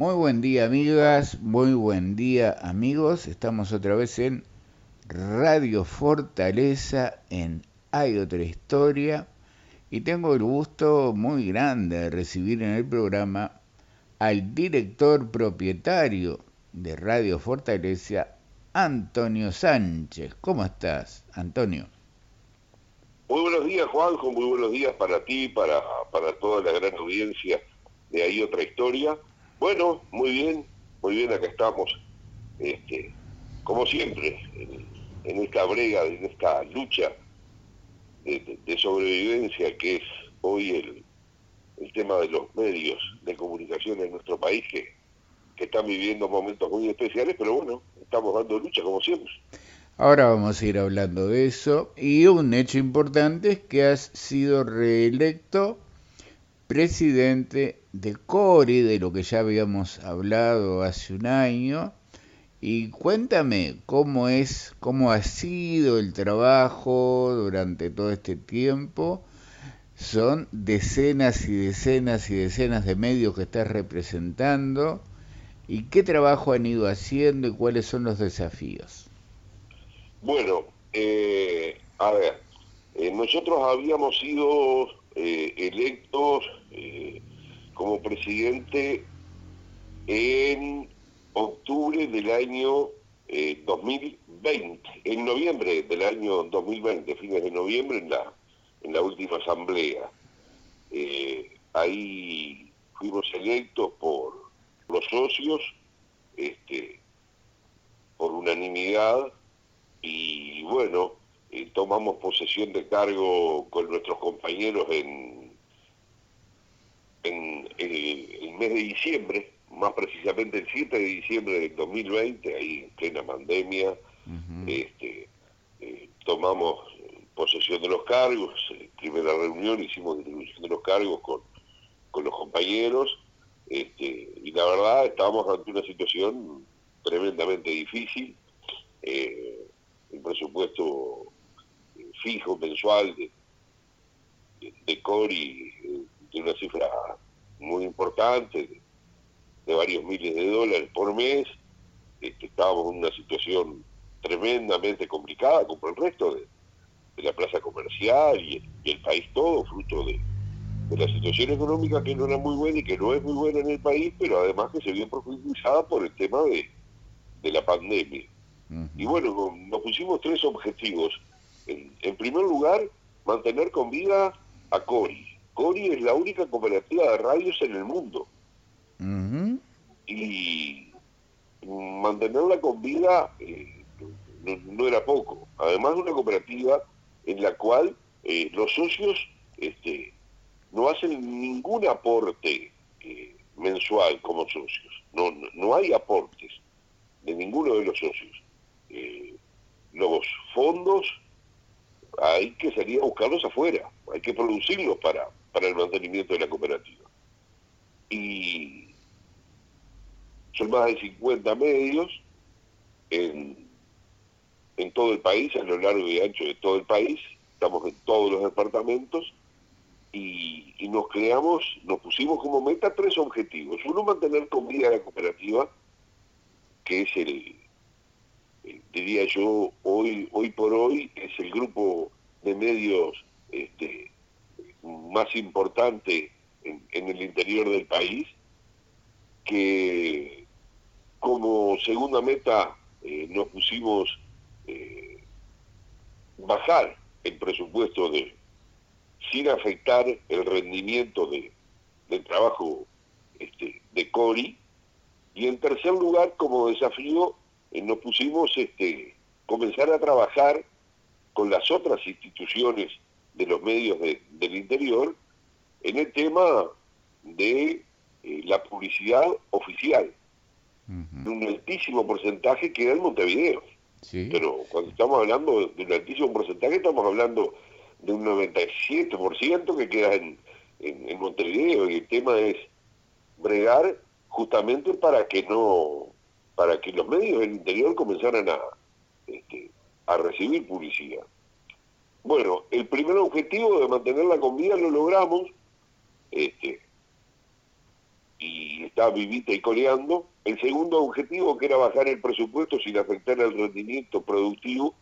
Muy buen día amigas, muy buen día amigos. Estamos otra vez en Radio Fortaleza en Hay otra historia y tengo el gusto muy grande de recibir en el programa al director propietario de Radio Fortaleza, Antonio Sánchez. ¿Cómo estás, Antonio? Muy buenos días, Juanjo, muy buenos días para ti, para, para toda la gran audiencia de Hay otra historia. Bueno, muy bien, muy bien, acá estamos, este, como siempre, en, esta brega, en esta lucha de, sobrevivencia que es hoy el, el, tema de los medios de comunicación en nuestro país, que, que están viviendo momentos muy especiales, pero bueno, estamos dando lucha como siempre. Ahora vamos a ir hablando de eso. Y un hecho importante es que has sido reelecto presidente de CORI, de lo que ya habíamos hablado hace un año. Y cuéntame cómo es, cómo ha sido el trabajo durante todo este tiempo. Son decenas y decenas y decenas de medios que estás representando. ¿Y qué trabajo han ido haciendo y cuáles son los desafíos? Bueno, eh, a ver, eh, nosotros habíamos sido eh, electos presidente en octubre del año 2020, eh, en noviembre del año 2020, fines de noviembre, en la, en la última asamblea. Eh, ahí fuimos electos por los socios, este, por unanimidad, y bueno, tomamos posesión de cargo con nuestros compañeros en en, el mes de diciembre, más precisamente el 7 de diciembre del 2020, ahí en plena pandemia, este, eh, tomamos posesión de los cargos, en primera reunión hicimos distribución de los cargos con, con los compañeros, este, y la verdad estábamos ante una situación tremendamente difícil, eh, un presupuesto fijo mensual de, de, de CORI de una cifra muy importante, de, varios miles de dólares por mes. Este, estábamos en una situación tremendamente complicada como el resto de, la plaza comercial y el, país todo, fruto de, la situación económica que no era muy buena y que no es muy buena en el país, pero además que se vio profundizada por el tema de, la pandemia. Y bueno, nos pusimos tres objetivos. En, en primer lugar, mantener con vida a Cori, Cori es la única cooperativa de radios en el mundo. Y mantenerla con vida eh, no, era poco. Además de una cooperativa en la cual eh, los socios este, no hacen ningún aporte eh, mensual como socios. No, no, hay aportes de ninguno de los socios. los fondos hay que salir a buscarlos afuera, hay que producirlos para, para el mantenimiento de la cooperativa. Y son más de 50 medios en, todo el país, a lo largo y ancho de todo el país, estamos en todos los departamentos y, nos creamos, nos pusimos como meta tres objetivos. Uno, mantener con vida la cooperativa, que es el, diría yo, hoy, hoy por hoy, es el grupo de medios este, más importante en, el interior del país, que como segunda meta eh, nos pusimos eh, bajar el presupuesto de sin afectar el rendimiento de, del trabajo este, de Cori. Y en tercer lugar como desafío eh, nos pusimos este comenzar a trabajar con las otras instituciones de los medios del interior en el tema de eh, la publicidad oficial. Un altísimo porcentaje queda en Montevideo. Pero cuando estamos hablando de un altísimo porcentaje, estamos hablando de un 97% que queda en, en, Montevideo. Y el tema es bregar justamente para que no, para que los medios del interior comenzaran a, este, a recibir publicidad. Bueno, el primer objetivo de mantenerla con vida lo logramos. Este, y está vivita y coleando. El segundo objetivo, que era bajar el presupuesto sin afectar el rendimiento productivo,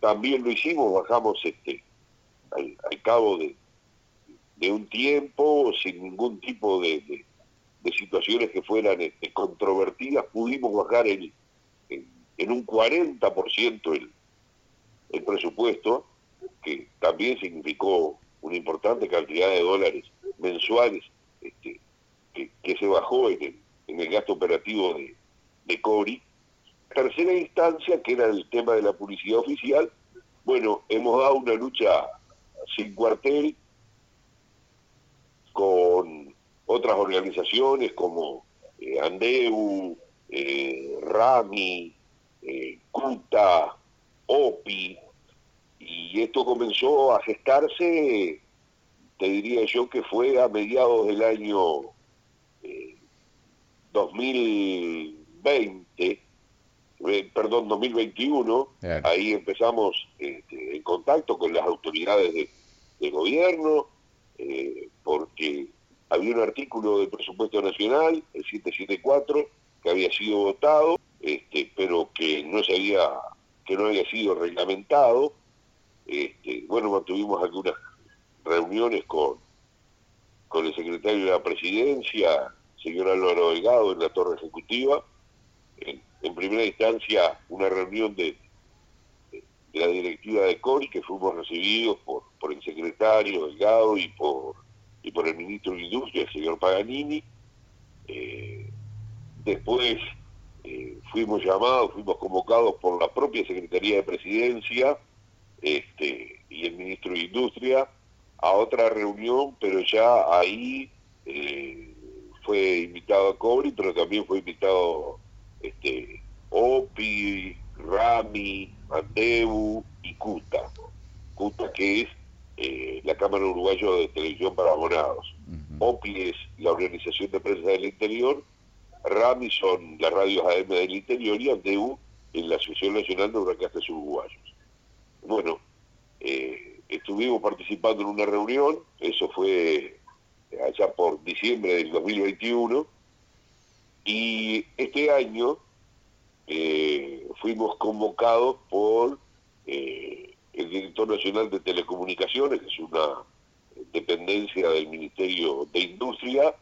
también lo hicimos, bajamos este al, cabo de, un tiempo, sin ningún tipo de, situaciones que fueran este, controvertidas, pudimos bajar el, en, un 40% el, el presupuesto, que también significó una importante cantidad de dólares mensuales este, que, se bajó en el, en el gasto operativo de, de. Tercera instancia, que era el tema de la publicidad oficial, bueno, hemos dado una lucha sin cuartel con otras organizaciones como eh, Andeu, eh, Rami, eh, CUTA, OPI, y esto comenzó a gestarse, te diría yo que fue a mediados del año 2020, eh, perdón, 2021, ahí empezamos este, en contacto con las autoridades de, gobierno, eh, porque había un artículo del presupuesto nacional, el 774, que había sido votado, este, pero que no se había, que no había sido reglamentado. Este, bueno, mantuvimos algunas reuniones con, con el secretario de la presidencia, señor Álvaro Delgado, en la torre ejecutiva, en, primera instancia una reunión de, la directiva de CORI, que fuimos recibidos por, el secretario Delgado y por, y por el ministro de Industria, el señor Paganini. Eh, después eh, fuimos llamados, fuimos convocados por la propia Secretaría de Presidencia este, y el ministro de Industria a otra reunión, pero ya ahí eh, fue invitado a CORI, pero también fue invitado este, OPI, RAMI, Andeu y CUTA. CUTA que es eh, la Cámara Uruguaya de Televisión para Abonados. OPI es la Organización de Prensa del Interior, RAMI son las radios AM del interior y Andeu en la Asociación Nacional de Broadcasters Uruguayos. Bueno, eh, estuvimos participando en una reunión, eso fue allá por diciembre del 2021, y este año eh, fuimos convocados por eh, el director nacional de telecomunicaciones, que es una dependencia del Ministerio de Industria,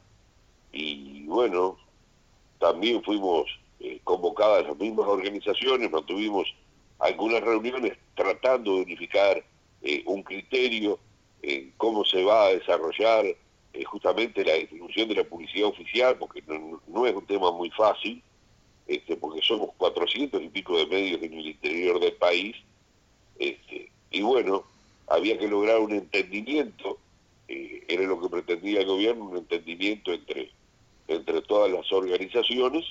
y bueno, también fuimos eh, convocadas las mismas organizaciones, mantuvimos algunas reuniones tratando de unificar un criterio en cómo se va a desarrollar justamente la distribución de la publicidad oficial, porque no, es un tema muy fácil, este, porque somos 400 y pico de medios en el interior del país, este, y bueno, había que lograr un entendimiento, eh, era lo que pretendía el gobierno, un entendimiento entre, entre todas las organizaciones,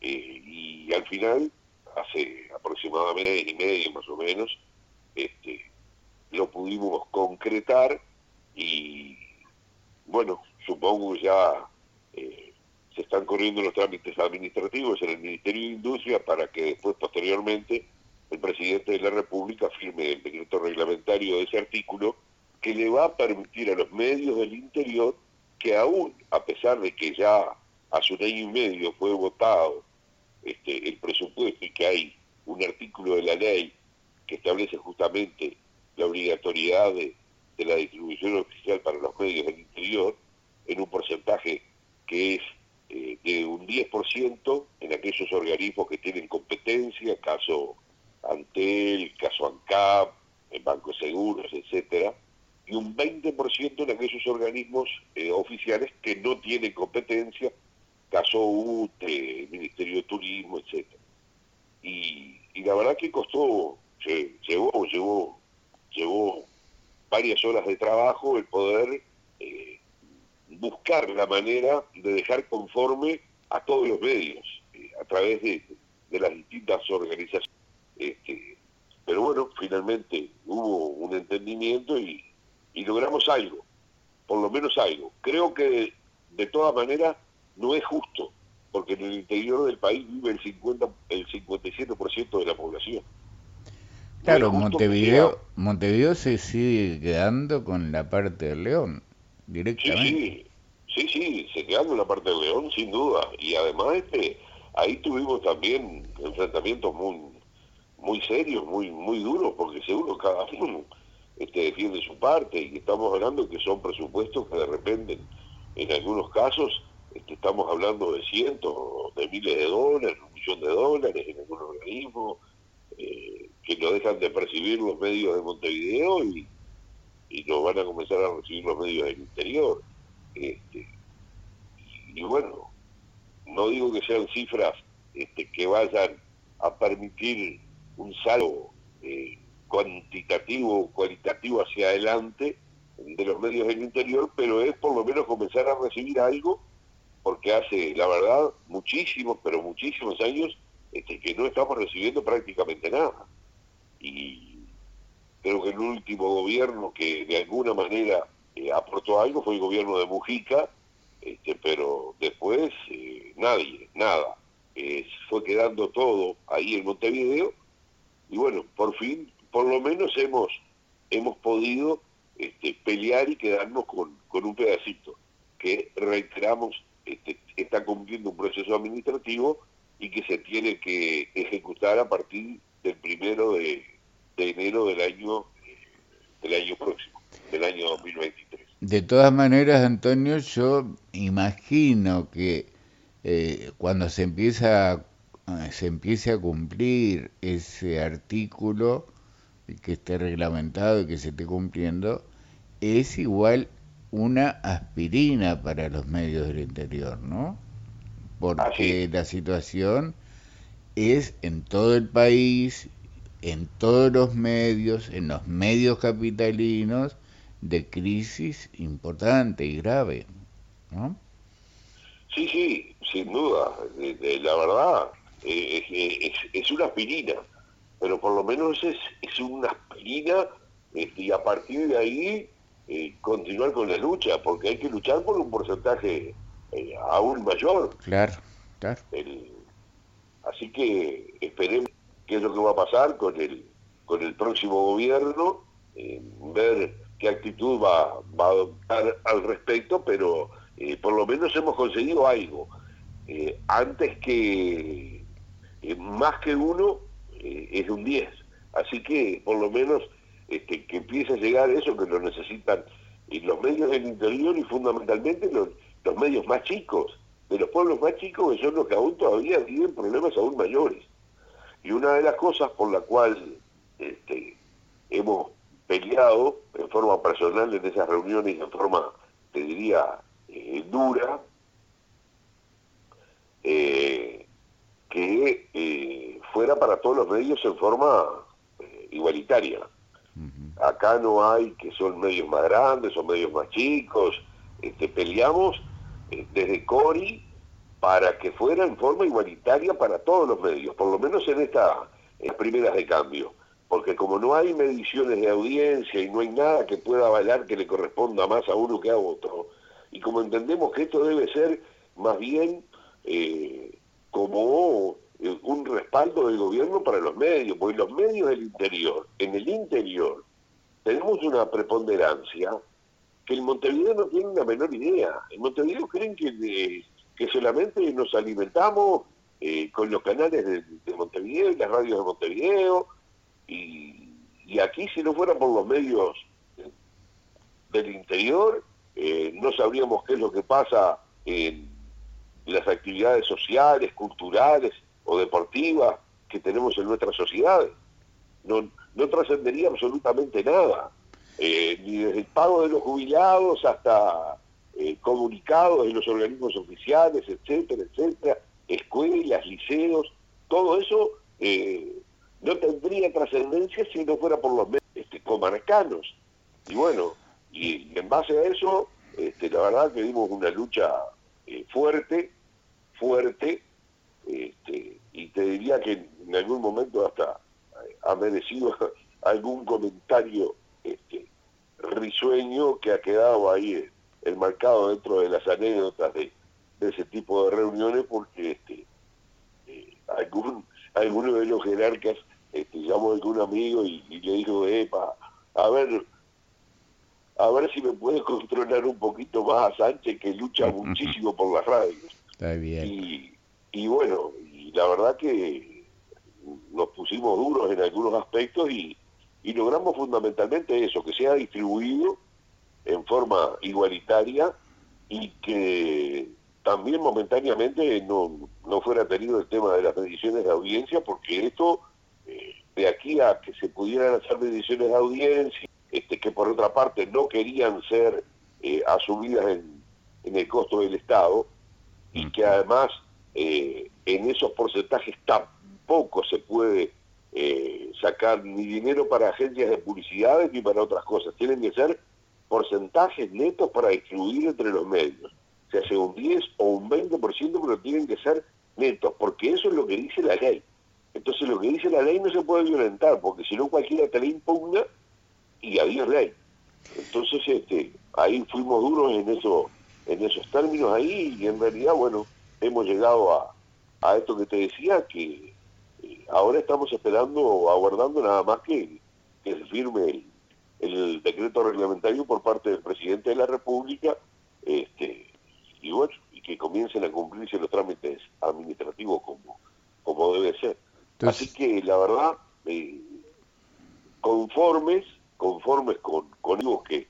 eh, y al final, hace aproximadamente y medio más o menos, este, lo pudimos concretar y bueno, supongo ya eh, se están corriendo los trámites administrativos en el Ministerio de Industria para que después, posteriormente, el presidente de la República firme el decreto reglamentario de ese artículo que le va a permitir a los medios del interior que aún, a pesar de que ya hace un año y medio fue votado este, el presupuesto y que hay un artículo de la ley que establece justamente la obligatoriedad de, la distribución oficial para los medios del interior en un porcentaje que es eh, de un 10% en aquellos organismos que tienen competencia, caso Antel, caso ANCAP, en bancos seguros, etcétera, y un 20% en aquellos organismos eh, oficiales que no tienen competencia, caso UTE, Ministerio de Turismo, etcétera. Y, y la verdad que costó, llevó, llevó, llevó varias horas de trabajo el poder eh, buscar la manera de dejar conforme a todos los medios, eh, a través de, las distintas organizaciones. Este, pero bueno, finalmente hubo un entendimiento y, logramos algo, por lo menos algo. Creo que de todas maneras no es justo, porque en el interior del país vive el, 50, el 57% de la población. Claro, Montevideo, Montevideo se sigue quedando con la parte del León, directamente. Sí, Sí, sí, se quedando en la parte de León, sin duda. Y además, este, ahí tuvimos también enfrentamientos muy, muy serios, muy, muy duros, porque seguro cada uno este, defiende su parte y estamos hablando que son presupuestos que de repente, en algunos casos, este, estamos hablando de cientos, de miles de dólares, un millón de dólares en algún organismo, eh, que no dejan de percibir los medios de Montevideo y, y no van a comenzar a recibir los medios del interior. Este, y, bueno, no digo que sean cifras este, que vayan a permitir un salto eh, cuantitativo o cualitativo hacia adelante de los medios del interior, pero es por lo menos comenzar a recibir algo, porque hace, la verdad, muchísimos, pero muchísimos años este, que no estamos recibiendo prácticamente nada. Y creo que el último gobierno que de alguna manera eh, aportó algo fue el gobierno de Mujica, este, pero después eh, nadie, nada. fue quedando todo ahí en Montevideo y bueno, por fin, por lo menos hemos, hemos podido este, pelear y quedarnos con, con un pedacito que reiteramos este, está cumpliendo un proceso administrativo y que se tiene que ejecutar a partir del primero de, enero del año del año próximo, del año 2023. De todas maneras, Antonio, yo imagino que eh, cuando se empieza se empiece a cumplir ese artículo que esté reglamentado y que se esté cumpliendo, es igual una aspirina para los medios del interior, ¿no? Porque la situación es en todo el país, en todos los medios, en los medios capitalinos, de crisis importante y grave, ¿no? Sí, sí, sin duda. la verdad, eh, es, una aspirina, pero por lo menos es, es una aspirina este, y a partir de ahí eh, continuar con la lucha, porque hay que luchar por un porcentaje eh, aún mayor. Claro, claro. así que esperemos qué es lo que va a pasar con el, con el próximo gobierno, ver qué actitud va, va a adoptar al respecto, pero por lo menos hemos conseguido algo. antes que eh, más que uno eh, es un 10. Así que por lo menos este, que empiece a llegar eso que lo necesitan los medios del interior y fundamentalmente los, medios más chicos, de los pueblos más chicos que son los que aún todavía tienen problemas aún mayores. Y una de las cosas por la cual este, hemos peleado en forma personal en esas reuniones, en forma, te diría, eh, dura, eh, que eh, fuera para todos los medios en forma Acá no hay que son medios más grandes o medios más chicos. Este, peleamos eh, desde Cori para que fuera en forma igualitaria para todos los medios, por lo menos en estas primeras de cambio. Porque como no hay mediciones de audiencia y no hay nada que pueda avalar que le corresponda más a uno que a otro, y como entendemos que esto debe ser más bien como eh, un respaldo del gobierno para los medios, porque los medios del interior, en el interior, tenemos una preponderancia que en Montevideo no tienen la menor idea. En Montevideo creen que, eh, que solamente nos alimentamos eh, con los canales de, Montevideo y las radios de Montevideo, y, y, aquí si no fuera por los medios del interior, no sabríamos qué es lo que pasa en las actividades sociales, culturales o deportivas que tenemos en nuestras sociedades. No, no trascendería absolutamente nada, eh, ni desde el pago de los jubilados hasta eh, comunicados en los organismos oficiales, etcétera, etcétera, escuelas, liceos, todo eso eh, no tendría trascendencia si no fuera por los este, comarcanos. Y bueno, y, en base a eso, este, la verdad que dimos una lucha fuerte, fuerte, este, y te diría que en algún momento hasta ha merecido algún comentario este, risueño que ha quedado ahí enmarcado dentro de las anécdotas de, ese tipo de reuniones porque este, eh, algún, alguno de los jerarcas este, llamó a algún amigo y, le dijo, epa, a ver, a ver si me puede controlar un poquito más a Sánchez, que lucha muchísimo por las radios. Está bien. Y, y bueno, y la verdad que nos pusimos duros en algunos aspectos y, y logramos fundamentalmente eso, que sea distribuido en forma igualitaria y que también momentáneamente no, no fuera tenido el tema de las mediciones de audiencia, porque esto, eh, de aquí a que se pudieran hacer mediciones de audiencia, este, que por otra parte no querían ser eh, asumidas en, en, el costo del Estado, y que además eh, en esos porcentajes tampoco se puede sacar ni dinero para agencias de publicidad ni para otras cosas, tienen que ser porcentajes netos para distribuir entre los medios. Se hace un 10 o un 20%, pero tienen que ser netos, porque eso es lo que dice la ley. Entonces lo que dice la ley no se puede violentar, porque si no cualquiera te la impugna y adiós ley. Entonces este, ahí fuimos duros en eso, en esos términos ahí y en realidad, bueno, hemos llegado a, a esto que te decía, que eh, ahora estamos esperando, aguardando nada más que, que se firme el, el decreto reglamentario por parte del presidente de la República, este, y bueno, y que comiencen a cumplirse los trámites administrativos como, como debe ser. Así que la verdad, eh, conformes, conformes con, con algo que,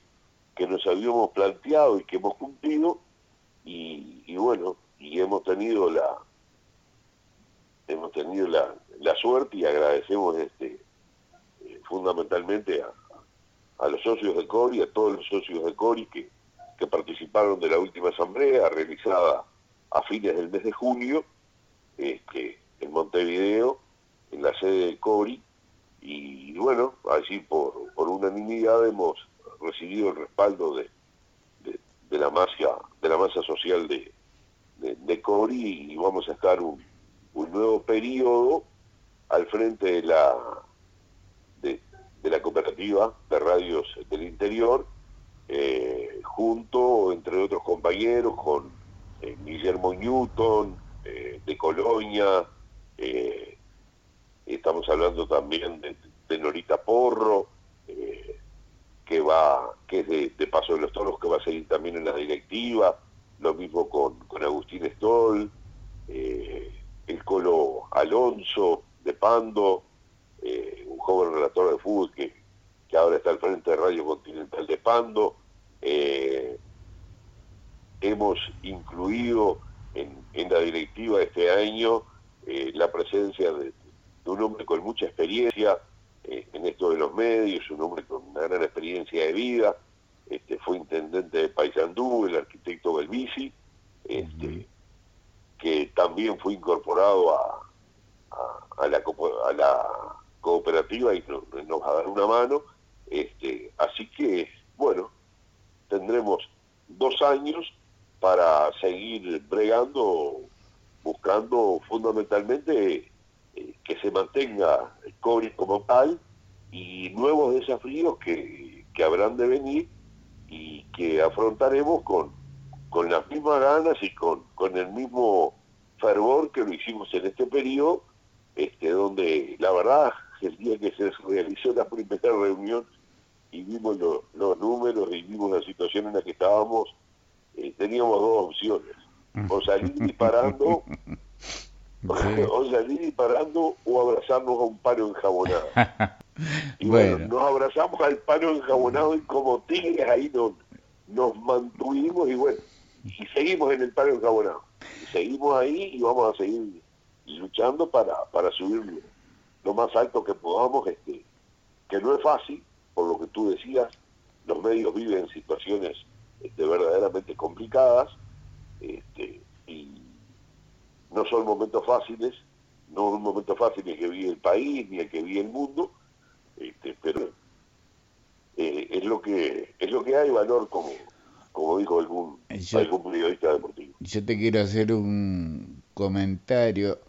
que nos habíamos planteado y que hemos cumplido, y, y bueno, y hemos tenido la hemos tenido la, la suerte y agradecemos este eh, fundamentalmente a, a los socios de Cori, a todos los socios de Cori que, que participaron de la última asamblea realizada a fines del mes de junio este, en Montevideo, en la sede de Cori, y bueno, allí por, por unanimidad hemos recibido el respaldo de, de, la masa de la masa social de, de, Cori y vamos a estar un, nuevo periodo al frente de la de la cooperativa de radios del interior, eh, junto, entre otros compañeros, con eh, Guillermo Newton, eh, de Colonia, estamos hablando también de, Norita Porro, que va, que es de, Paso de los Toros, que va a seguir también en la directiva, lo mismo con, con Agustín Stoll, el Colo Alonso de Pando, eh, un joven relator de fútbol que, que, ahora está al frente de Radio Continental de Pando. Eh, hemos incluido en, en, la directiva este año eh, la presencia de, un hombre con mucha experiencia en esto de los medios, un hombre con una gran experiencia de vida, este, fue intendente de Paysandú, el arquitecto Belvisi, este, que también fue incorporado a, a, la, a la cooperativa y nos, va a dar una mano. Este, así que, bueno, tendremos dos años para seguir bregando, buscando fundamentalmente eh, que se mantenga el cobre como tal y nuevos desafíos que, que habrán de venir y que afrontaremos con, con las mismas ganas y con, con el mismo fervor que lo hicimos en este periodo, este, donde la verdad el día que se realizó la primera reunión y vimos los números y vimos la situación en la que estábamos, eh, teníamos dos opciones, o salir disparando, o salir disparando o abrazarnos a un palo enjabonado. Y bueno. nos abrazamos al palo enjabonado y como tigres ahí nos, nos mantuvimos y bueno, y seguimos en el palo enjabonado. seguimos ahí y vamos a seguir luchando para, para subir lo más alto que podamos, este, que no es fácil, por lo que tú decías, los medios viven situaciones este, verdaderamente complicadas, este, y no son momentos fáciles, no es un momento fácil el que vive el país ni el que vive el mundo, este, pero eh, es lo que es lo que hay valor como como dijo algún, algún periodista deportivo. Yo te quiero hacer un comentario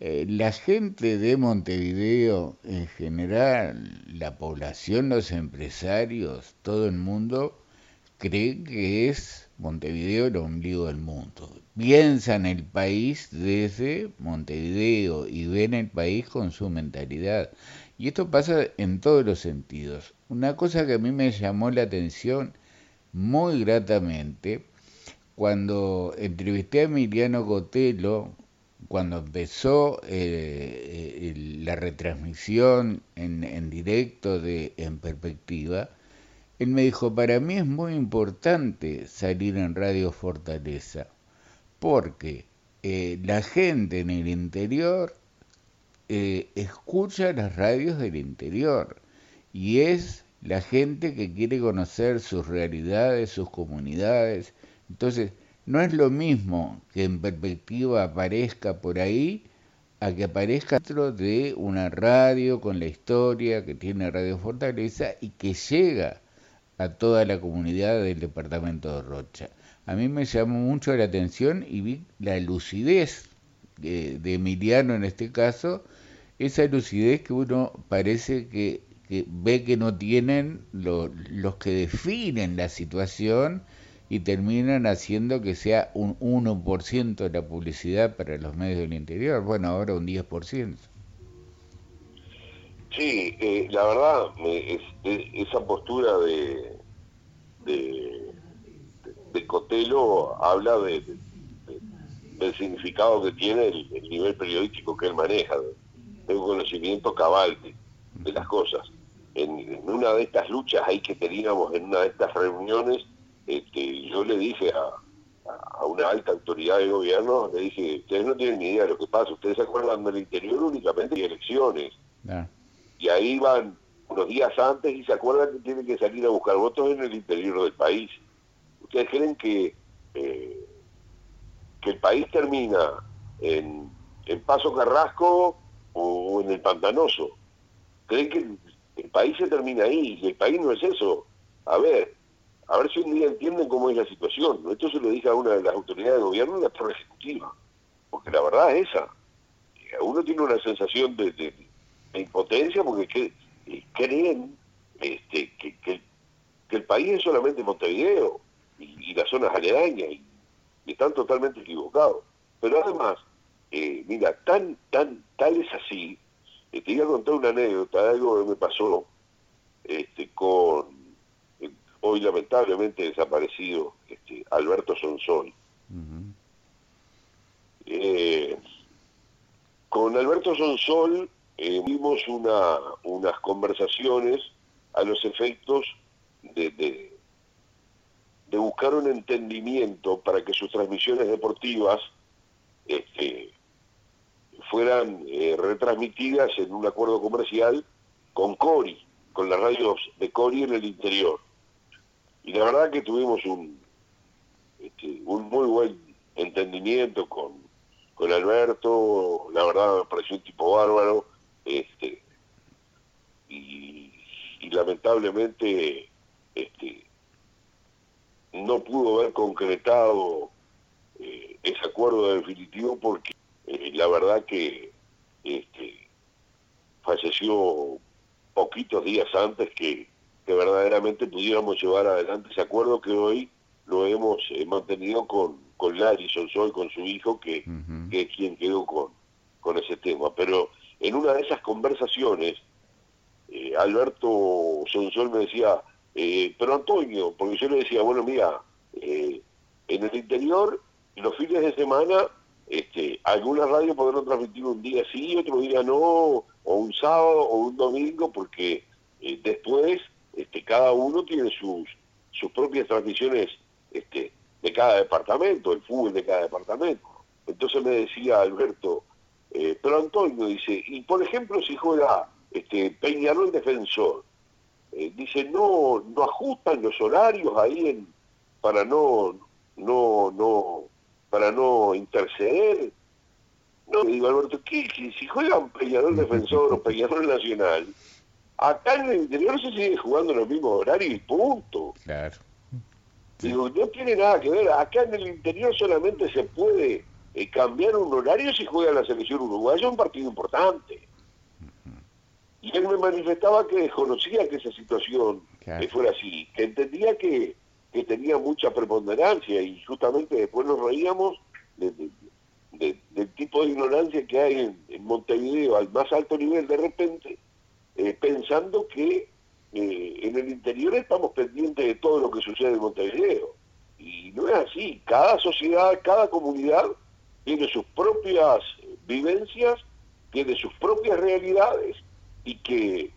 eh, la gente de Montevideo en general, la población, los empresarios, todo el mundo, cree que es Montevideo el ombligo del mundo. Piensan el país desde Montevideo y ven el país con su mentalidad. Y esto pasa en todos los sentidos. Una cosa que a mí me llamó la atención muy gratamente, cuando entrevisté a Emiliano Cotelo, cuando empezó eh, la retransmisión en, en directo de En Perspectiva, él me dijo, para mí es muy importante salir en Radio Fortaleza, porque eh, la gente en el interior eh, escucha las radios del interior y es la gente que quiere conocer sus realidades, sus comunidades. Entonces, no es lo mismo que en perspectiva aparezca por ahí a que aparezca dentro de una radio con la historia que tiene Radio Fortaleza y que llega a toda la comunidad del departamento de Rocha. A mí me llamó mucho la atención y vi la lucidez de, Emiliano en este caso, esa lucidez que uno parece que, ve que no tienen los que definen la situación y terminan haciendo que sea un 1% de la publicidad para los medios del interior, bueno, ahora un 10%. Sí, eh, la verdad, esa postura de, de, Cotelo habla de, del significado que tiene el, nivel periodístico que él maneja, de, un conocimiento cabal de, las cosas. En, una de estas luchas ahí que teníamos, en una de estas reuniones, este, yo le dije a, a una alta autoridad de gobierno, le dije, ustedes no tienen ni idea de lo que pasa, ustedes se acuerdan del interior únicamente de elecciones. Y ahí van unos días antes y se acuerdan que tienen que salir a buscar votos en el interior del país. ¿Ustedes creen que, eh, que el país termina en, en, Paso Carrasco o en el Pantanoso? ¿Creen que el, país se termina ahí? Y el país no es eso. A ver, a ver si un día entienden cómo es la situación. Esto se lo dije a una de las autoridades de gobierno en la torre ejecutiva. Porque la verdad es esa. Uno tiene una sensación de, de, impotencia porque creen este, que, el país es solamente Montevideo y, las zonas aledañas y, están totalmente equivocados. Pero además, eh, mira, tan, tan, tal es así, eh, te iba a contar una anécdota, algo que me pasó este, con eh, hoy lamentablemente desaparecido este, Alberto Sonsol. con Alberto Sonsol vimos una, unas conversaciones a los efectos de, de, buscar un entendimiento para que sus transmisiones deportivas este, fueran eh, retransmitidas en un acuerdo comercial con Cori, con las radios de Cori en el interior. Y la verdad que tuvimos un, este, un muy buen entendimiento con, con Alberto, la verdad me pareció un tipo bárbaro, este y, lamentablemente este no pudo haber concretado eh, ese acuerdo definitivo porque eh, la verdad que este, falleció poquitos días antes que, verdaderamente pudiéramos llevar adelante ese acuerdo que hoy lo hemos eh, mantenido con, con Larry Sonsol, con su hijo, que, que es quien quedó con, con ese tema. Pero en una de esas conversaciones, Alberto Sonsol me decía, eh, pero Antonio, porque yo le decía, bueno, mira, eh, en el interior, los fines de semana, este, algunas radios podrán transmitir un día sí, otro día no, o un sábado o un domingo, porque después este, cada uno tiene sus, sus propias transmisiones este, de cada departamento, el fútbol de cada departamento. Entonces me decía Alberto, eh, pero Antonio dice, y por ejemplo si juega este, Peñarol defensor, eh, dice, no, no ajustan los horarios ahí en, para no, no, no, para no interceder. No, le digo, Alberto, ¿qué? Si juegan Peñarol defensor o Peñarol nacional, acá en el interior se sigue jugando en los mismos horarios y punto. Claro. Digo, no tiene nada que ver, acá en el interior solamente se puede eh, cambiar un horario si juega la selección uruguaya un partido importante. Y él me manifestaba que desconocía que esa situación eh, fuera así, que entendía que, que, tenía mucha preponderancia y justamente después nos reíamos del tipo de ignorancia que hay en, Montevideo al más alto nivel de repente, eh, pensando que eh, en el interior estamos pendientes de todo lo que sucede en Montevideo. Y no es así. Cada sociedad, cada comunidad tiene sus propias vivencias, tiene sus propias realidades y que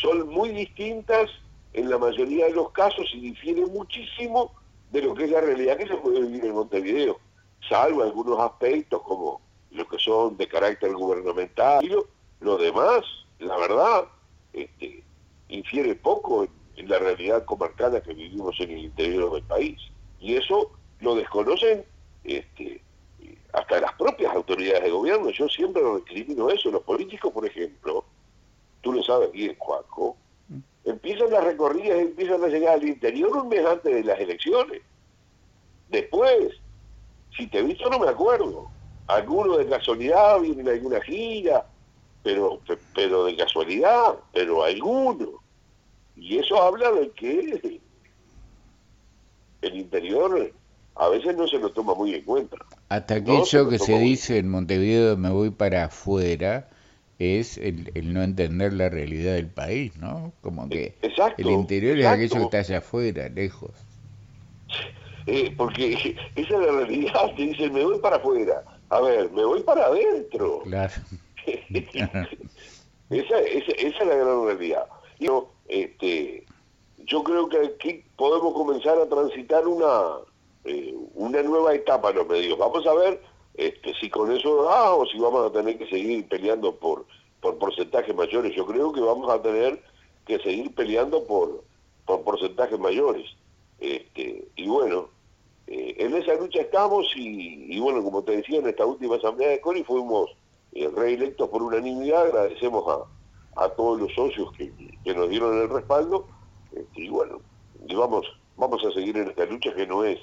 son muy distintas en la mayoría de los casos y difieren muchísimo de lo que es la realidad que se puede vivir en Montevideo, salvo algunos aspectos como los que son de carácter gubernamental. Lo, demás, la verdad, este, infiere poco en, la realidad comarcana que vivimos en el interior del país. Y eso lo desconocen este, hasta las propias autoridades de gobierno. Yo siempre recrimino eso. Los políticos, por ejemplo, tú lo sabes bien, Juanjo, empiezan las recorridas, empiezan a llegar al interior un mes antes de las elecciones. Después, si te he visto no me acuerdo. Algunos de casualidad vienen a alguna gira, pero, pero de casualidad, pero algunos. Y eso habla de que el interior a veces no se lo toma muy en cuenta. Hasta aquello que se dice en Montevideo me voy para afuera es el, no entender la realidad del país, ¿no? Como que el interior es aquello que está allá afuera, lejos. Eh, porque esa es la realidad, te dicen me voy para afuera. A ver, me voy para adentro. Claro. esa, esa, esa, es la gran realidad. Yo, este, yo creo que aquí podemos comenzar a transitar una, eh, una nueva etapa en los medios. Vamos a ver este, si con eso da o si vamos a tener que seguir peleando por, por porcentajes mayores. Yo creo que vamos a tener que seguir peleando por, por porcentajes mayores. Este, y bueno, eh, en esa lucha estamos y, bueno, como te decía, en esta última asamblea de CORI fuimos eh, reelectos por unanimidad, agradecemos a, a todos los socios que, que, nos dieron el respaldo este, y bueno, y vamos, vamos a seguir en esta lucha que no es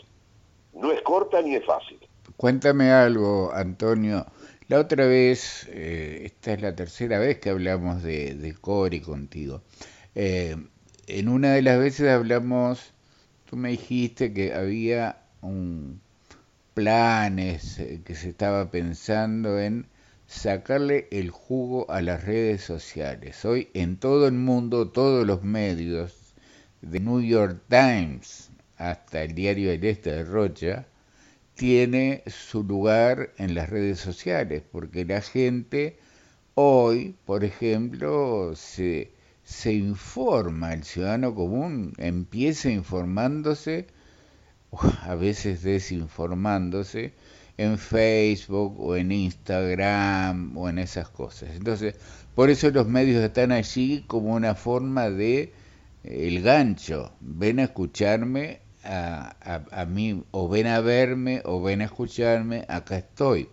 no es corta ni es fácil. Cuéntame algo, Antonio. La otra vez, eh, esta es la tercera vez que hablamos de, de Cori contigo. Eh, en una de las veces hablamos, tú me dijiste que había un planes eh, que se estaba pensando en sacarle el jugo a las redes sociales. Hoy en todo el mundo, todos los medios, de New York Times hasta el diario El Este de Rocha, tiene su lugar en las redes sociales, porque la gente hoy, por ejemplo, se, se informa, el ciudadano común empieza informándose, a veces desinformándose, en Facebook o en Instagram o en esas cosas. Entonces, por eso los medios están allí como una forma de el gancho, ven a escucharme a, a, mí, o ven a verme, o ven a escucharme, acá estoy.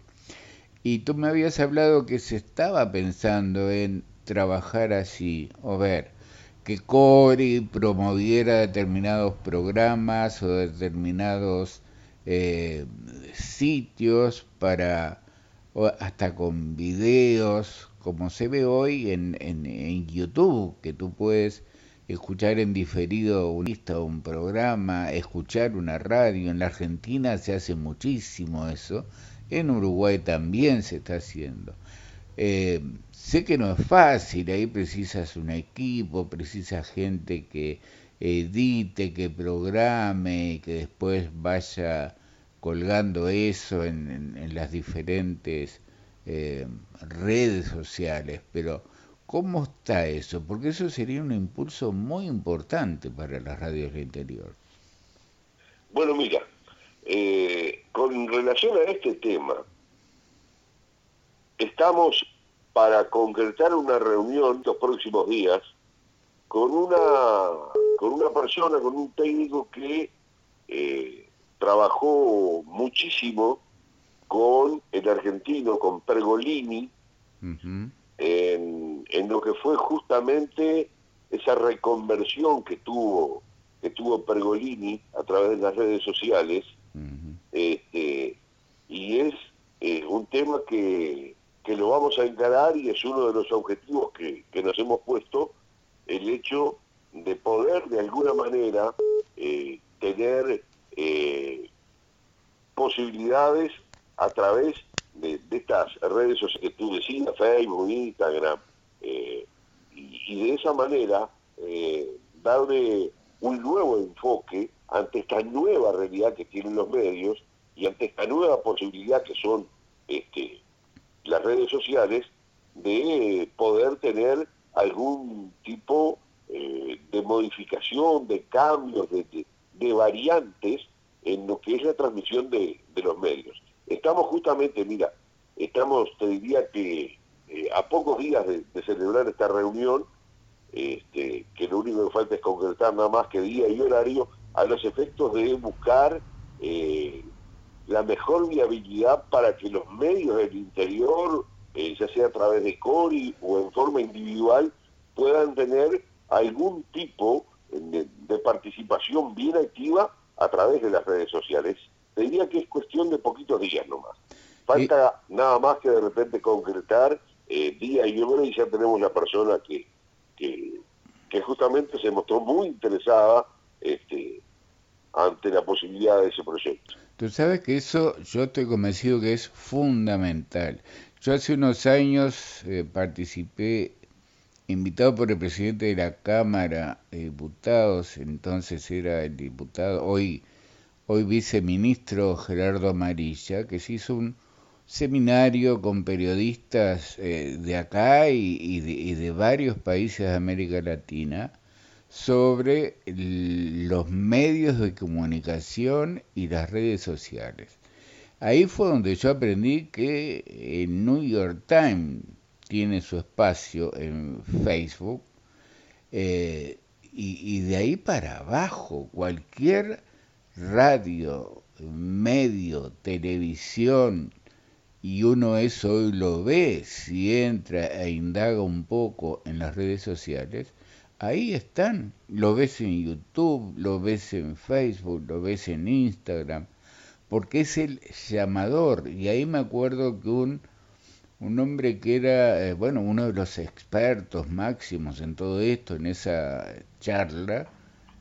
Y tú me habías hablado que se estaba pensando en trabajar así, o ver, que Cori promoviera determinados programas o determinados eh, sitios para, hasta con videos, como se ve hoy en, en, en YouTube, que tú puedes escuchar en diferido un un programa, escuchar una radio. En la Argentina se hace muchísimo eso, en Uruguay también se está haciendo. Eh, sé que no es fácil, ahí precisas un equipo, precisas gente que edite, que programe, que después vaya colgando eso en, las diferentes eh, redes sociales, pero ¿Cómo está eso? Porque eso sería un impulso muy importante para las radios del interior. Bueno, mira, eh, con relación a este tema, estamos para concretar una reunión los próximos días con una, con una persona, con un técnico que eh, trabajó muchísimo con el argentino, con Pergolini, en, lo que fue justamente esa reconversión que tuvo que tuvo Pergolini a través de las redes sociales. Este, y es eh, un tema que, que, lo vamos a encarar y es uno de los objetivos que, que nos hemos puesto el hecho de poder de alguna manera eh, tener eh, posibilidades a través de, estas redes sociales que tú decías, Facebook, Instagram, eh, y, de esa manera eh, darle un nuevo enfoque ante esta nueva realidad que tienen los medios y ante esta nueva posibilidad que son este, las redes sociales de poder tener algún tipo eh, de modificación, de cambios, de, variantes en lo que es la transmisión de, los medios. Estamos justamente, mira, estamos, te diría que eh, a pocos días de, celebrar esta reunión, este, que lo único que falta es concretar nada más que día y horario, a los efectos de buscar eh, la mejor viabilidad para que los medios del interior, eh, ya sea a través de CORI o en forma individual, puedan tener algún tipo de, participación bien activa a través de las redes sociales. Te diría que es cuestión de poquitos días nomás. Falta nada más que de repente concretar eh, día y hora y ya tenemos la persona que, que, que justamente se mostró muy interesada este, ante la posibilidad de ese proyecto. Tú sabes que eso yo estoy convencido que es fundamental. Yo hace unos años eh, participé, invitado por el presidente de la Cámara de Diputados, entonces era el diputado, hoy, hoy viceministro Gerardo Amarilla, que se hizo un seminario con periodistas eh, de acá y, de varios países de América Latina sobre los medios de comunicación y las redes sociales. Ahí fue donde yo aprendí que el New York Times tiene su espacio en Facebook eh, y, de ahí para abajo cualquier radio, medio, televisión, y uno eso hoy lo ve si entra e indaga un poco en las redes sociales, ahí están. Lo ves en YouTube, lo ves en Facebook, lo ves en Instagram, porque es el llamador. Y ahí me acuerdo que un, un hombre que era, eh, bueno, uno de los expertos máximos en todo esto, en esa charla,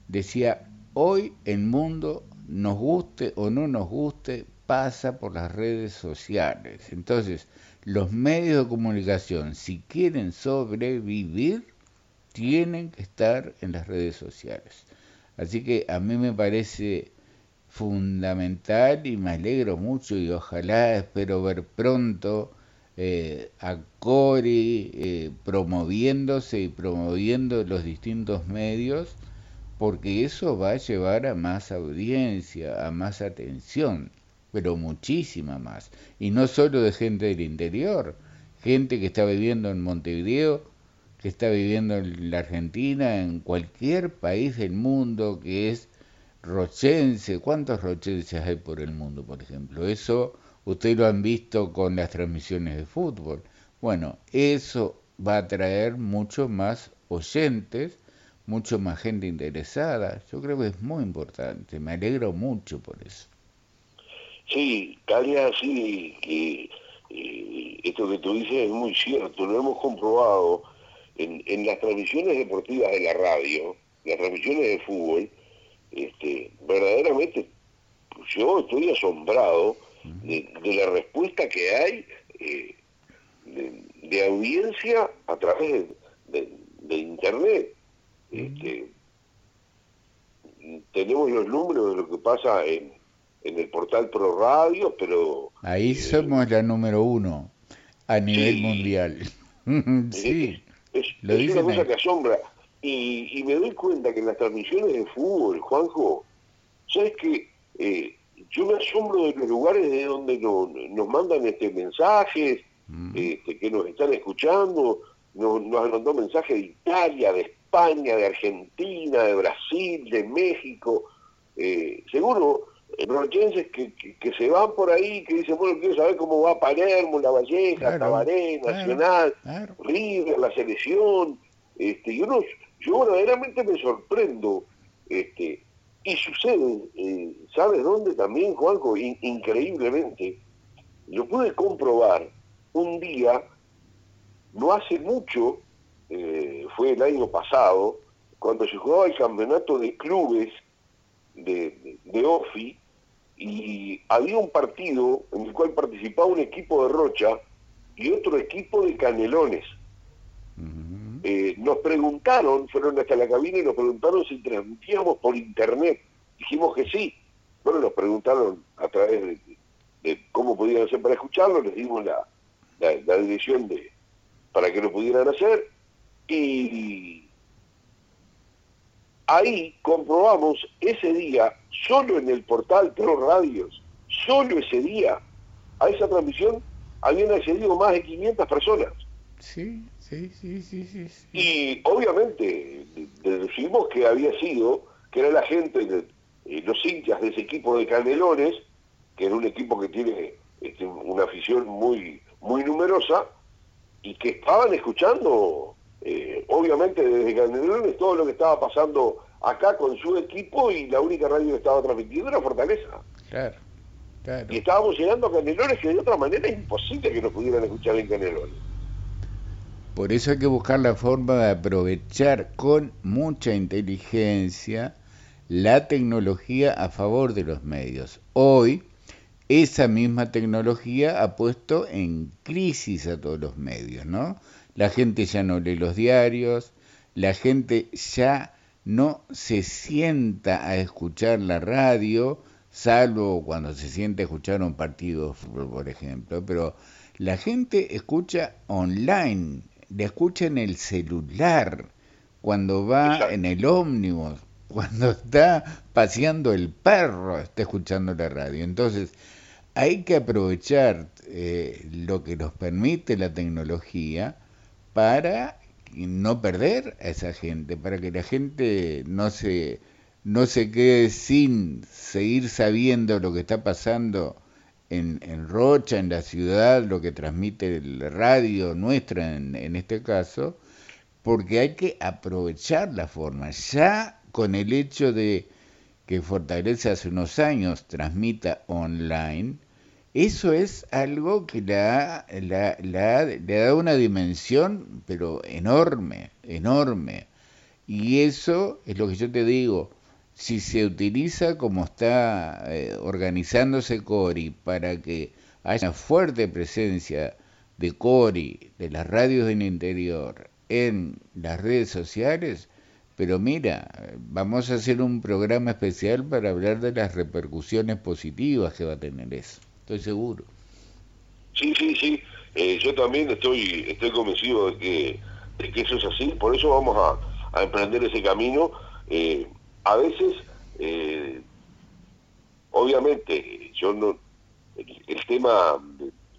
decía, hoy el mundo, nos guste o no nos guste, pasa por las redes sociales. Entonces, los medios de comunicación, si quieren sobrevivir, tienen que estar en las redes sociales. Así que a mí me parece fundamental y me alegro mucho y ojalá espero ver pronto eh, a Cori eh, promoviéndose y promoviendo los distintos medios porque eso va a llevar a más audiencia, a más atención, pero muchísima más. Y no solo de gente del interior, gente que está viviendo en Montevideo que está viviendo en la Argentina, en cualquier país del mundo que es rochense. ¿Cuántos rochenses hay por el mundo, por ejemplo? Eso ustedes lo han visto con las transmisiones de fútbol. Bueno, eso va a traer mucho más oyentes, mucho más gente interesada. Yo creo que es muy importante. Me alegro mucho por eso. Sí, Calia, sí, que eh, esto que tú dices es muy cierto, lo hemos comprobado en, las transmisiones deportivas de la radio, las transmisiones de fútbol, este, verdaderamente yo estoy asombrado de, la respuesta que hay eh, de, audiencia a través de, internet. Este, tenemos los números de lo que pasa en, en el portal Pro Radio, pero... Ahí eh, somos la número uno a nivel mundial. sí. Es, una cosa que asombra. Y, me doy cuenta que en las transmisiones de fútbol, Juanjo, ¿sabes qué? Eh, yo me asombro de los lugares de donde nos mandan este mensajes, mm. este, que nos están escuchando, nos, nos mandó mensajes de Italia, de España, de Argentina, de Brasil, de México. Eh, seguro rochenses que, que, se van por ahí, que dicen, bueno, quiero saber cómo va Palermo, La Valleja, Tabaré, Nacional, River, la selección. Este, yo, no, yo verdaderamente me sorprendo. Este, y sucede, eh, ¿sabes dónde también, Juanjo? increíblemente, lo pude comprobar un día, no hace mucho, eh, fue el año pasado, cuando se jugaba el campeonato de clubes de, de, OFI y había un partido en el cual participaba un equipo de Rocha y otro equipo de Canelones. eh, nos preguntaron, fueron hasta la cabina y nos preguntaron si transmitíamos por internet. Dijimos que sí. Bueno, nos preguntaron a través de, cómo podían hacer para escucharlo, les dimos la, la, dirección de para que lo pudieran hacer y ahí comprobamos ese día, solo en el portal Pro Radios, solo ese día, a esa transmisión habían accedido más de 500 personas. Sí, sí, sí, sí, sí. Y obviamente deducimos que había sido, que era la gente, de, eh, los hinchas de ese equipo de Canelones, que era un equipo que tiene este, una afición muy, muy numerosa, y que estaban escuchando, eh, obviamente desde Canelones, todo lo que estaba pasando acá con su equipo y la única radio que estaba transmitiendo era Fortaleza. Claro. Y estábamos llegando a Canelones que de otra manera es imposible que nos pudieran escuchar en Canelones. Por eso hay que buscar la forma de aprovechar con mucha inteligencia la tecnología a favor de los medios. Hoy, esa misma tecnología ha puesto en crisis a todos los medios, ¿no? La gente ya no lee los diarios, la gente ya no se sienta a escuchar la radio, salvo cuando se siente a escuchar un partido de fútbol, por ejemplo, pero la gente escucha online, le escucha en el celular, cuando va en el ómnibus, cuando está paseando el perro, está escuchando la radio. Entonces, hay que aprovechar eh, lo que nos permite la tecnología para no perder a esa gente, para que la gente no se no se quede sin seguir sabiendo lo que está pasando en, Rocha, en la ciudad, lo que transmite la radio nuestra en, en este caso, porque hay que aprovechar la forma. Ya con el hecho de que Fortaleza hace unos años transmita online, eso es algo que le ha, le ha dado una dimensión, pero enorme, enorme. Y eso es lo que yo te digo, si se utiliza como está eh, organizándose Cori para que haya una fuerte presencia de Cori, de las radios del interior, en las redes sociales, pero mira, vamos a hacer un programa especial para hablar de las repercusiones positivas que va a tener eso, estoy seguro. Sí, sí, sí, eh, yo también estoy, estoy convencido de que, de que eso es así, por eso vamos a, a emprender ese camino. Eh, a veces, eh, obviamente, yo no, el, tema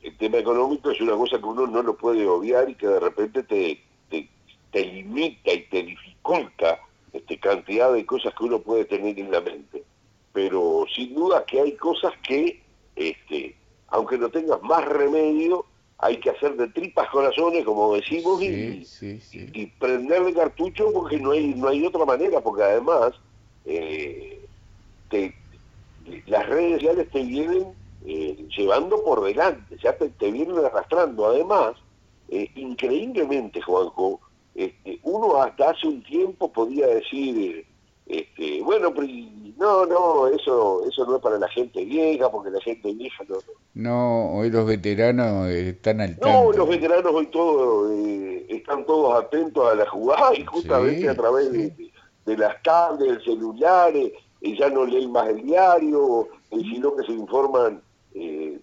el tema económico es una cosa que uno no lo puede obviar y que de repente te, te, limita y te dificulta este, cantidad de cosas que uno puede tener en la mente. Pero sin duda que hay cosas que, este, aunque no tengas más remedio, hay que hacer de tripas corazones, como decimos, y, y, prenderle cartucho porque no hay, no hay otra manera, porque además eh, las redes sociales te vienen eh, llevando por delante, ya te, vienen arrastrando. Además, eh, increíblemente, Juanjo, este, uno hasta hace un tiempo podía decir, este, bueno, pero no, no, eso, eso no es para la gente vieja, porque la gente vieja no. No, hoy los veteranos están al tanto. No, los veteranos hoy todos están todos atentos a la jugada y justamente a través de de las tablets, celulares, y ya no leen más el diario, sino que se informan eh,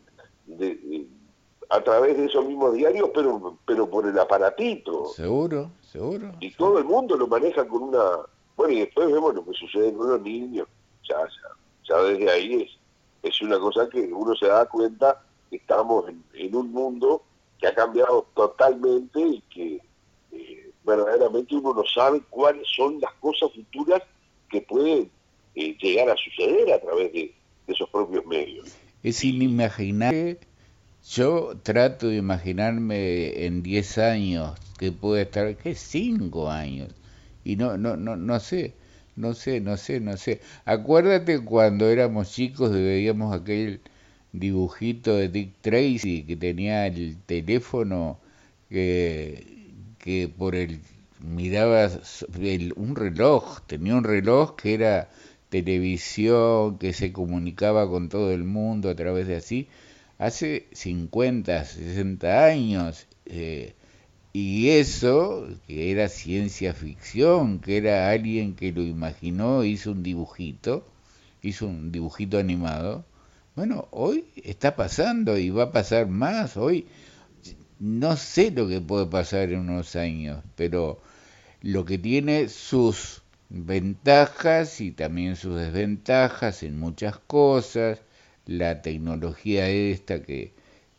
a través de esos mismos diarios, pero, pero por el aparatito. Seguro, seguro. Y todo el mundo lo maneja con una... Bueno, y después vemos lo que sucede con los niños. Ya, ya, desde ahí es, es una cosa que uno se da cuenta que estamos en un mundo que ha cambiado totalmente y que verdaderamente uno no sabe cuáles son las cosas futuras que pueden eh, llegar a suceder a través de, esos propios medios. Es inimaginable. Yo trato de imaginarme en 10 años que puede estar, ¿qué? 5 años. Y no, no, no, no sé, no sé, no sé, no sé. Acuérdate cuando éramos chicos y veíamos aquel dibujito de Dick Tracy que tenía el teléfono que que por el miraba un reloj, tenía un reloj que era televisión, que se comunicaba con todo el mundo a través de así, hace 50, 60 años, eh, Y eso, que era ciencia ficción, que era alguien que lo imaginó, hizo un dibujito, hizo un dibujito animado, bueno, hoy está pasando y va a pasar más. Hoy no sé lo que puede pasar en unos años, pero lo que tiene sus ventajas y también sus desventajas en muchas cosas, la tecnología esta que,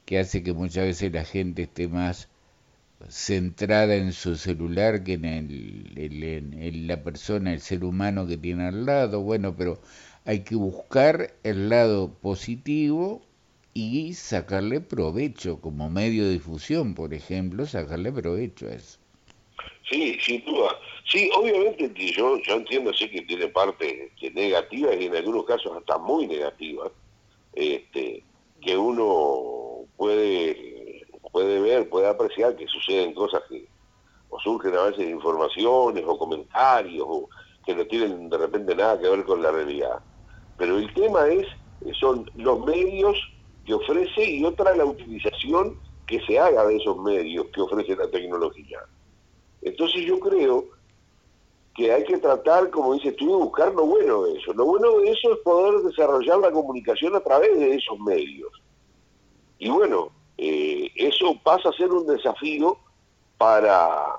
que hace que muchas veces la gente esté más centrada en su celular que en, el, en, la persona, el ser humano que tiene al lado. Bueno, pero hay que buscar el lado positivo y sacarle provecho como medio de difusión, por ejemplo, sacarle provecho a eso. Sí, sin duda. Sí, obviamente yo, yo entiendo sí que tiene partes negativas y en algunos casos hasta muy negativas, este, que uno puede, puede ver, puede apreciar que suceden cosas que surgen a veces informaciones o comentarios o que no tienen de repente nada que ver con la realidad. Pero el tema es, son los medios que ofrece y otra la utilización que se haga de esos medios que ofrece la tecnología. Entonces yo creo que hay que tratar, como dices tú, buscar lo bueno de eso. Lo bueno de eso es poder desarrollar la comunicación a través de esos medios. Y bueno, eh, eso pasa a ser un desafío para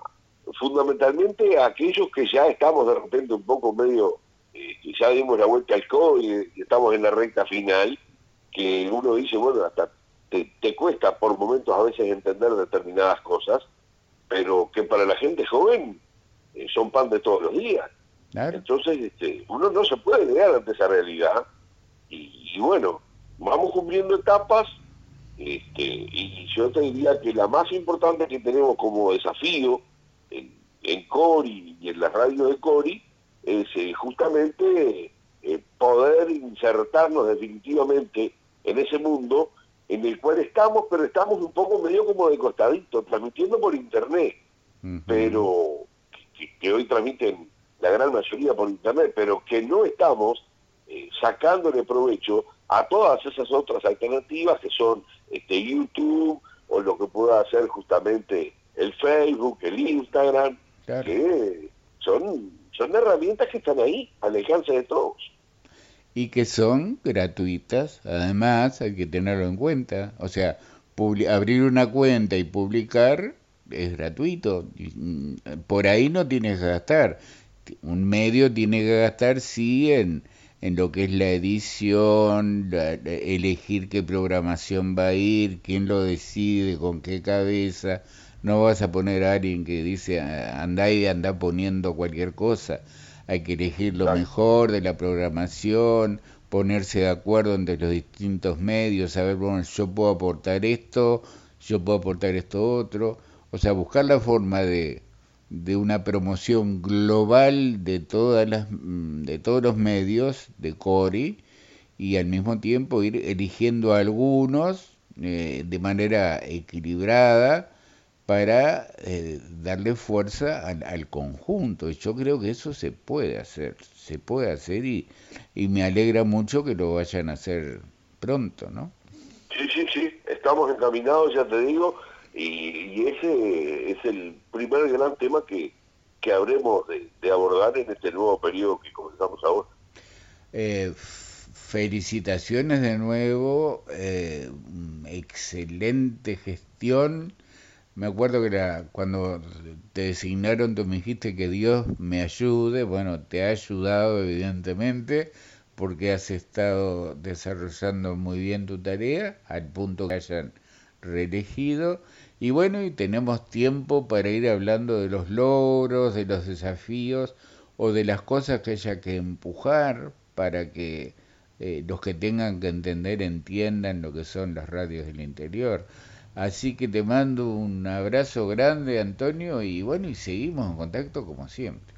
fundamentalmente aquellos que ya estamos de repente un poco medio y ya dimos la vuelta al COVID y estamos en la recta final, que uno dice, bueno, hasta te, cuesta por momentos a veces entender determinadas cosas, pero que para la gente joven eh, son pan de todos los días. Entonces, este, uno no se puede negar ante esa realidad. Y, bueno, vamos cumpliendo etapas. Este, y yo te diría que la más importante que tenemos como desafío en, en Cori y en la radio de Cori es eh, justamente eh, poder insertarnos definitivamente en ese mundo en el cual estamos, pero estamos un poco medio como de costadito, transmitiendo por internet, pero que, hoy transmiten la gran mayoría por internet, pero que no estamos eh, sacándole provecho a todas esas otras alternativas que son este YouTube o lo que pueda hacer justamente el Facebook, el Instagram, que son son herramientas que están ahí, al alcance de todos. Y que son gratuitas, además hay que tenerlo en cuenta. O sea, abrir una cuenta y publicar es gratuito. Mm, por ahí no tienes que gastar. Un medio tiene que gastar, sí, en, en lo que es la edición, elegir qué programación va a ir, quién lo decide, con qué cabeza no vas a poner a alguien que dice anda y anda poniendo cualquier cosa. Hay que elegir lo mejor de la programación, ponerse de acuerdo entre los distintos medios, saber, bueno, yo puedo aportar esto, yo puedo aportar esto otro. O sea, buscar la forma de, de una promoción global de todas las de todos los medios de Cori y al mismo tiempo ir eligiendo algunos eh, de manera equilibrada para eh, darle fuerza al, conjunto. Y yo creo que eso se puede hacer, se puede hacer y, y me alegra mucho que lo vayan a hacer pronto, ¿no? Sí, sí, sí, estamos encaminados, ya te digo, y, ese es el primer gran tema que, que habremos de, abordar en este nuevo periodo que comenzamos ahora. Eh, felicitaciones de nuevo, eh, excelente gestión me acuerdo que era cuando te designaron, tú me dijiste que Dios me ayude. Bueno, te ha ayudado evidentemente porque has estado desarrollando muy bien tu tarea al punto que hayan reelegido. Y bueno, y tenemos tiempo para ir hablando de los logros, de los desafíos o de las cosas que haya que empujar para que eh, los que tengan que entender entiendan lo que son las radios del interior. Así que te mando un abrazo grande, Antonio, y bueno, y seguimos en contacto como siempre.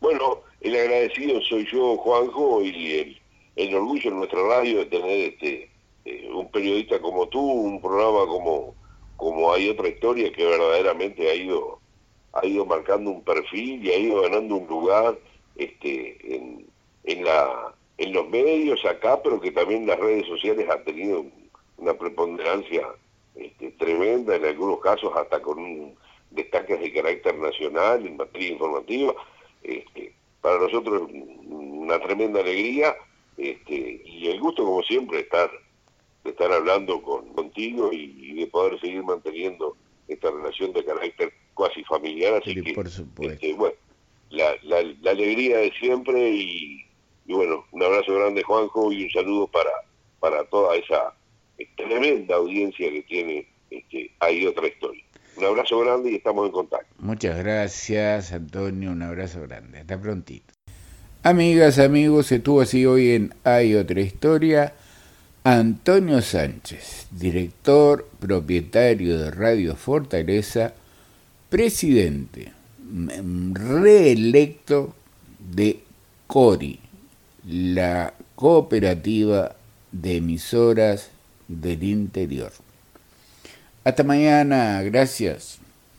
Bueno, el agradecido soy yo, Juanjo, y el, orgullo en nuestra radio de tener este eh, un periodista como tú, un programa como como hay otra historia que verdaderamente ha ido ha ido marcando un perfil y ha ido ganando un lugar este en, en la en los medios acá, pero que también las redes sociales han tenido una preponderancia este, tremenda, en algunos casos hasta con destaques de carácter nacional en materia informativa. Este, para nosotros una tremenda alegría este, y el gusto, como siempre, estar de estar hablando con, contigo y, de poder seguir manteniendo esta relación de carácter cuasi familiar. Así que, por supuesto. Este, bueno, la, la, alegría de siempre y, bueno, un abrazo grande Juanjo y un saludo para, para toda esa tremenda audiencia que tiene este, ahí otra historia. Un abrazo grande y estamos en contacto. Muchas gracias Antonio, un abrazo grande. Hasta prontito. Amigas, amigos, estuvo así hoy en Hay otra historia. Antonio Sánchez, director propietario de Radio Fortaleza, presidente reelecto de CORI, la cooperativa de emisoras del interior. Hasta mañana, gracias.